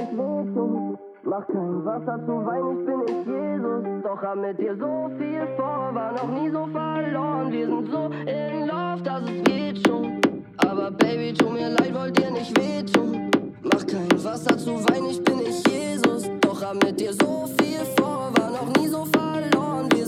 nicht Luxus. Mach kein Wasser zu Wein, ich bin nicht Jesus. Doch hab mit dir so viel vor, war noch nie so verloren. Wir sind so in Love, dass es geht schon. Aber Baby, tu mir leid, wollt dir nicht wehtun. Mach kein Wasser zu Wein, ich bin nicht Jesus. Doch hab mit dir so viel vor, war noch nie so verloren. Wir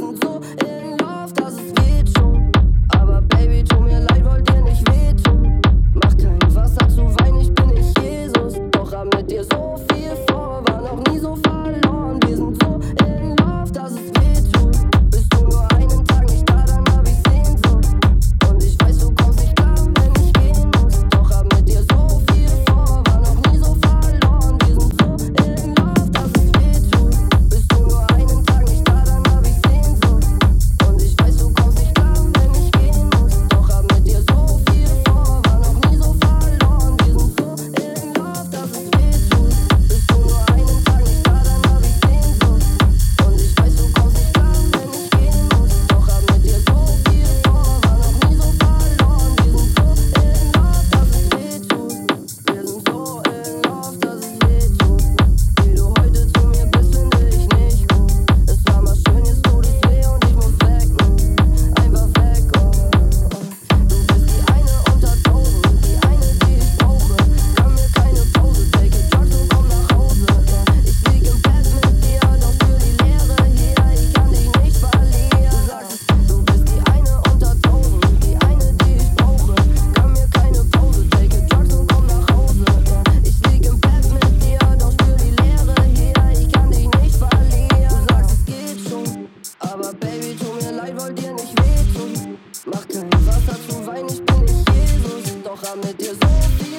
around the desert.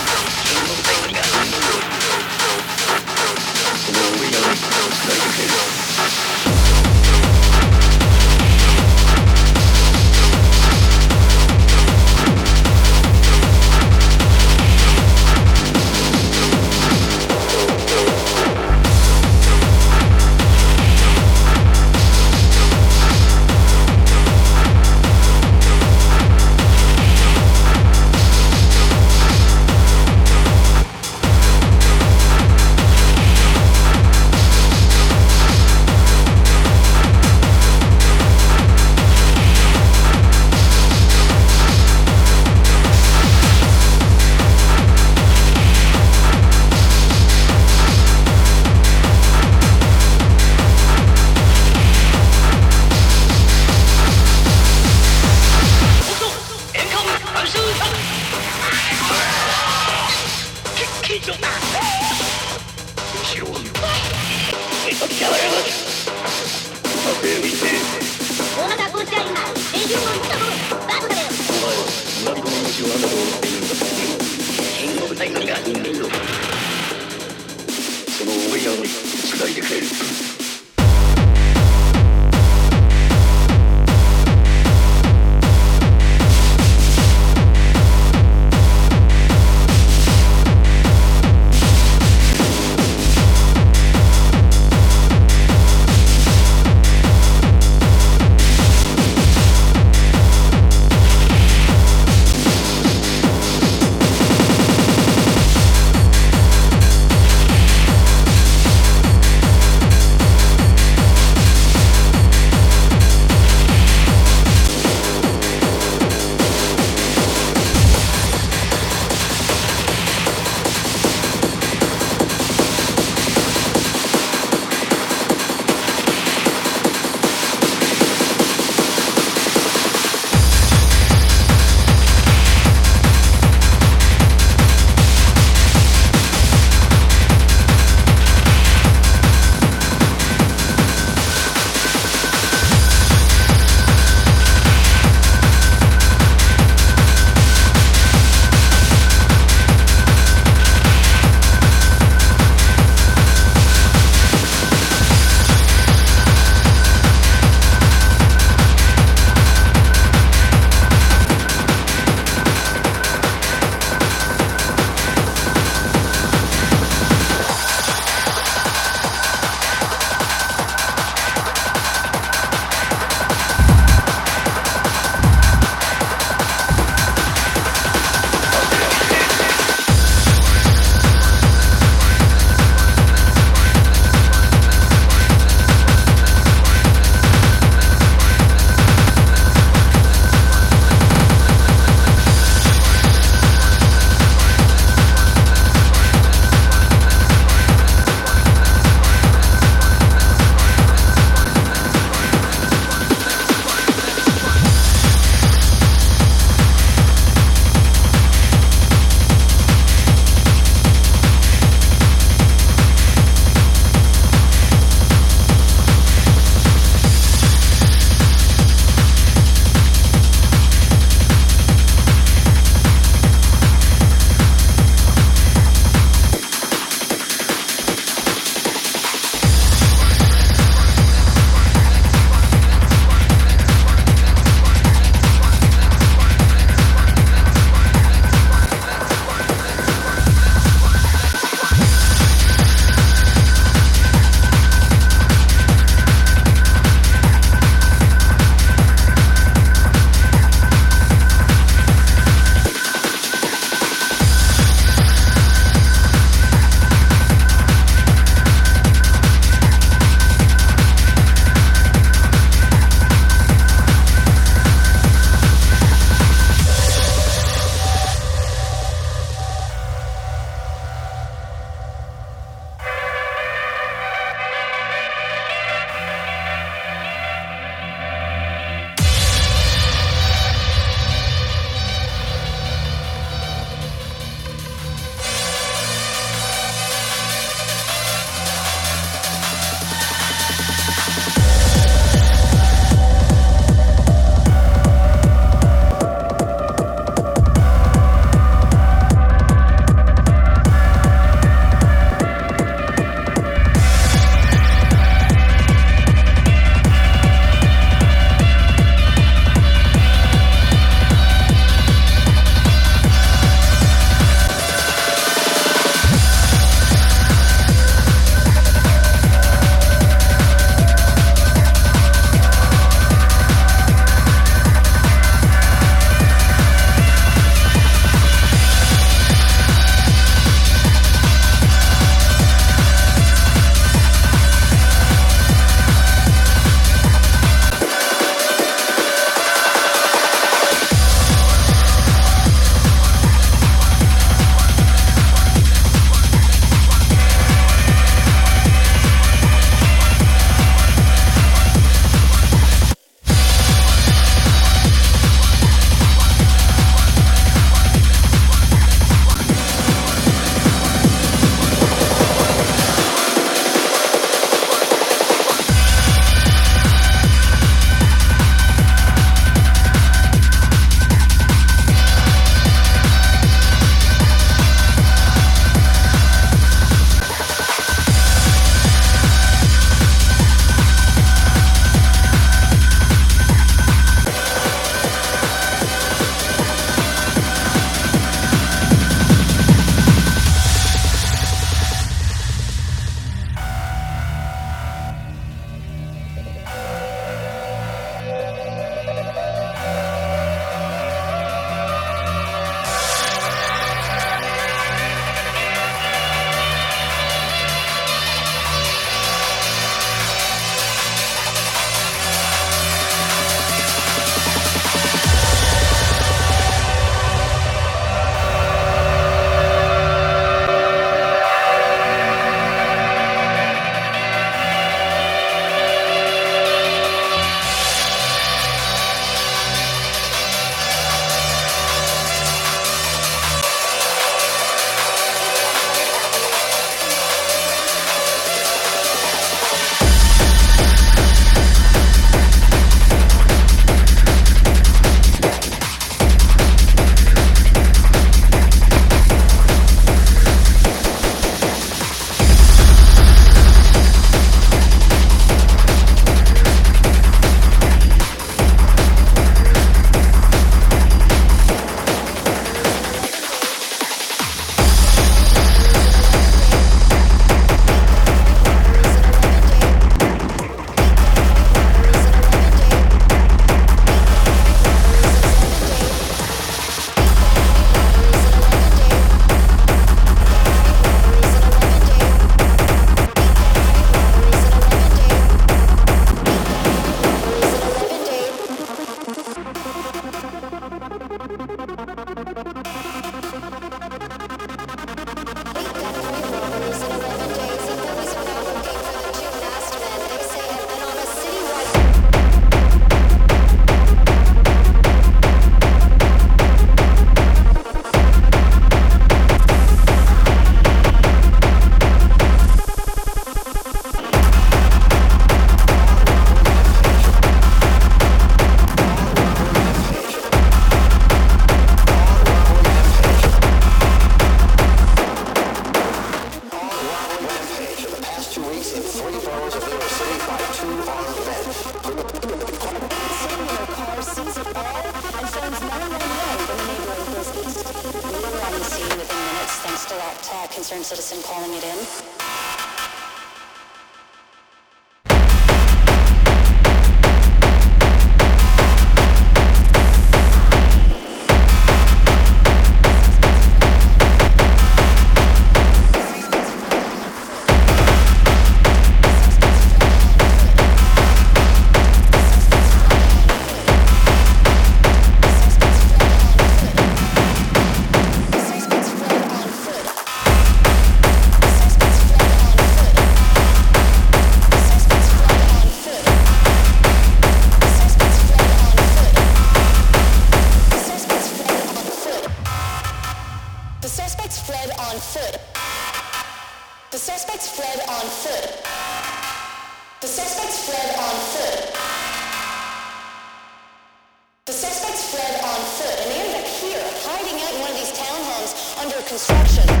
construction.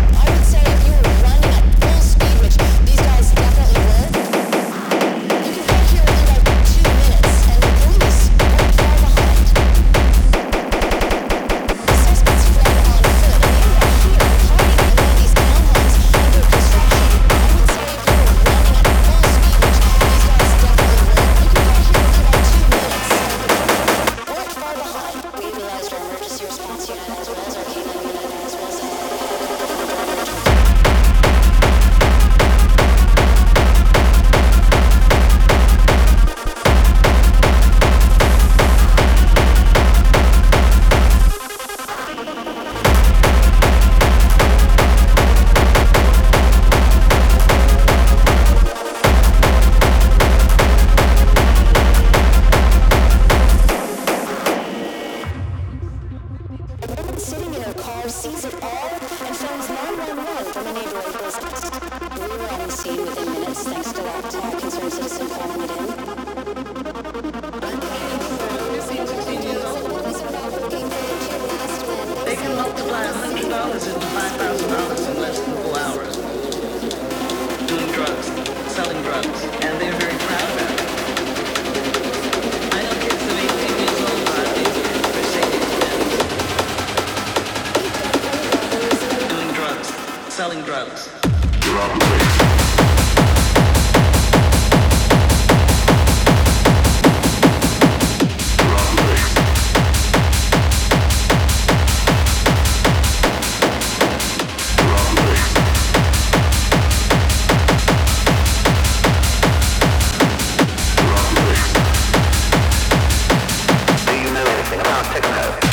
techno.